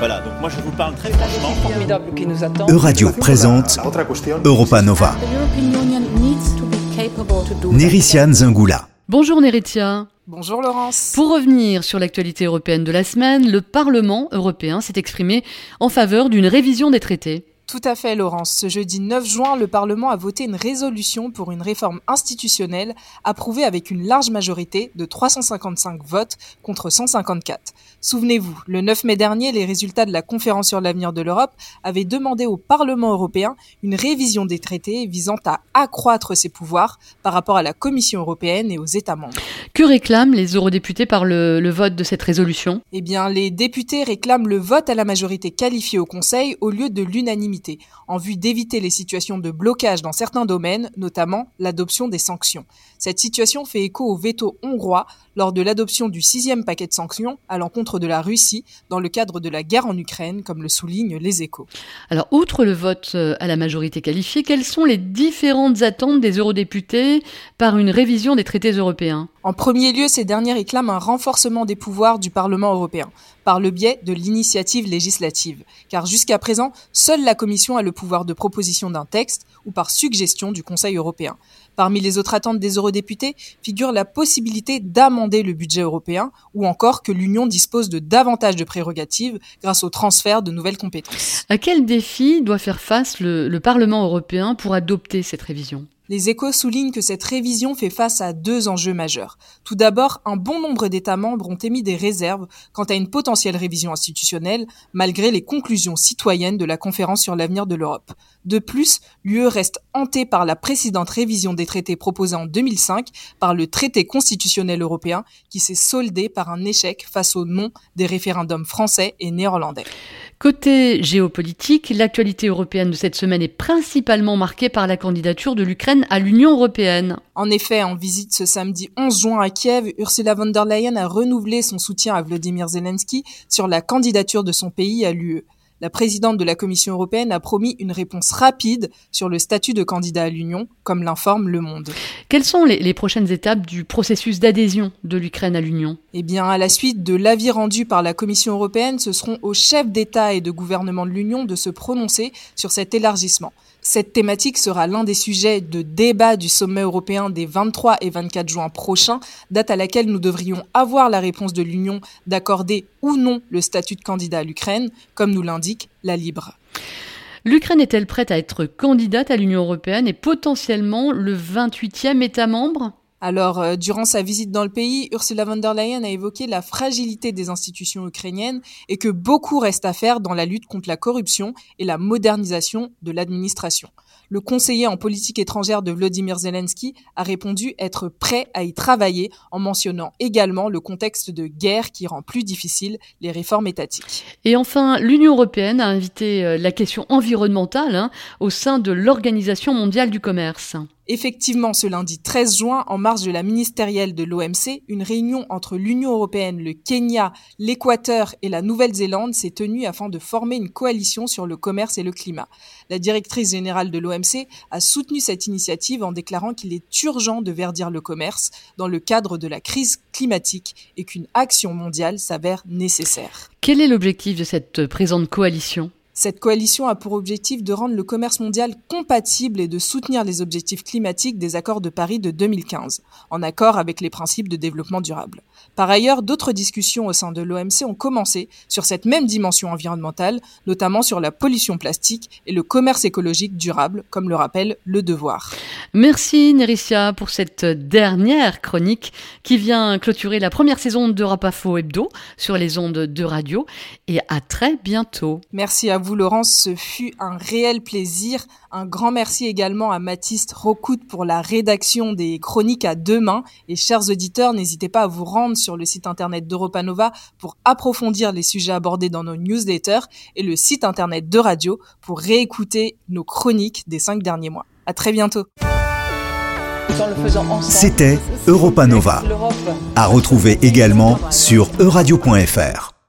Voilà, donc moi je vous parle très franchement. formidable qui nous attend. Euradio présente Europa Nova. Nériciane Zingula. Bonjour Néritia. Bonjour Laurence. Pour revenir sur l'actualité européenne de la semaine, le Parlement européen s'est exprimé en faveur d'une révision des traités. Tout à fait, Laurence. Ce jeudi 9 juin, le Parlement a voté une résolution pour une réforme institutionnelle approuvée avec une large majorité de 355 votes contre 154. Souvenez-vous, le 9 mai dernier, les résultats de la conférence sur l'avenir de l'Europe avaient demandé au Parlement européen une révision des traités visant à accroître ses pouvoirs par rapport à la Commission européenne et aux États membres. Que réclament les eurodéputés par le, le vote de cette résolution? Eh bien, les députés réclament le vote à la majorité qualifiée au Conseil au lieu de l'unanimité en vue d'éviter les situations de blocage dans certains domaines, notamment l'adoption des sanctions. Cette situation fait écho au veto hongrois lors de l'adoption du sixième paquet de sanctions à l'encontre de la Russie dans le cadre de la guerre en Ukraine, comme le soulignent les échos. Alors, outre le vote euh, à la majorité qualifiée, quelles sont les différentes attentes des eurodéputés par une révision des traités européens? En premier lieu, ces derniers réclament un renforcement des pouvoirs du Parlement européen par le biais de l'initiative législative, car jusqu'à présent, seule la Commission a le pouvoir de proposition d'un texte ou par suggestion du Conseil européen. Parmi les autres attentes des eurodéputés figure la possibilité d'amender le budget européen ou encore que l'Union dispose de davantage de prérogatives grâce au transfert de nouvelles compétences. À quel défi doit faire face le, le Parlement européen pour adopter cette révision? Les échos soulignent que cette révision fait face à deux enjeux majeurs. Tout d'abord, un bon nombre d'États membres ont émis des réserves quant à une potentielle révision institutionnelle, malgré les conclusions citoyennes de la conférence sur l'avenir de l'Europe. De plus, l'UE reste hantée par la précédente révision des traités proposés en 2005 par le traité constitutionnel européen qui s'est soldé par un échec face au non des référendums français et néerlandais. Côté géopolitique, l'actualité européenne de cette semaine est principalement marquée par la candidature de l'Ukraine à l'Union européenne. En effet, en visite ce samedi 11 juin à Kiev, Ursula von der Leyen a renouvelé son soutien à Vladimir Zelensky sur la candidature de son pays à l'UE la présidente de la Commission européenne a promis une réponse rapide sur le statut de candidat à l'Union, comme l'informe Le Monde. Quelles sont les, prochaines étapes du processus d'adhésion de l'Ukraine à l'Union? Eh bien, à la suite de l'avis rendu par la Commission européenne, ce seront aux chefs d'État et de gouvernement de l'Union de se prononcer sur cet élargissement. Cette thématique sera l'un des sujets de débat du sommet européen des 23 et 24 juin prochains, date à laquelle nous devrions avoir la réponse de l'Union d'accorder ou non le statut de candidat à l'Ukraine, comme nous l'indique la Libre. L'Ukraine est-elle prête à être candidate à l'Union européenne et potentiellement le 28e État membre? Alors, euh, durant sa visite dans le pays, Ursula von der Leyen a évoqué la fragilité des institutions ukrainiennes et que beaucoup reste à faire dans la lutte contre la corruption et la modernisation de l'administration. Le conseiller en politique étrangère de Vladimir Zelensky a répondu être prêt à y travailler en mentionnant également le contexte de guerre qui rend plus difficile les réformes étatiques. Et enfin, l'Union européenne a invité euh, la question environnementale hein, au sein de l'Organisation mondiale du commerce. Effectivement, ce lundi 13 juin, en marge de la ministérielle de l'OMC, une réunion entre l'Union européenne, le Kenya, l'Équateur et la Nouvelle-Zélande s'est tenue afin de former une coalition sur le commerce et le climat. La directrice générale de l'OMC a soutenu cette initiative en déclarant qu'il est urgent de verdir le commerce dans le cadre de la crise climatique et qu'une action mondiale s'avère nécessaire. Quel est l'objectif de cette présente coalition? Cette coalition a pour objectif de rendre le commerce mondial compatible et de soutenir les objectifs climatiques des accords de Paris de 2015, en accord avec les principes de développement durable. Par ailleurs, d'autres discussions au sein de l'OMC ont commencé sur cette même dimension environnementale, notamment sur la pollution plastique et le commerce écologique durable, comme le rappelle Le Devoir. Merci Néricia pour cette dernière chronique qui vient clôturer la première saison de Rapafo Hebdo sur les ondes de radio et à très bientôt. Merci à vous Laurence, ce fut un réel plaisir. Un grand merci également à Mathiste Rocout pour la rédaction des chroniques à deux mains. Et chers auditeurs, n'hésitez pas à vous rendre sur le site internet d'Europa Nova pour approfondir les sujets abordés dans nos newsletters et le site internet de radio pour réécouter nos chroniques des cinq derniers mois. À très bientôt. C'était Europa Nova. À retrouver également sur euradio.fr.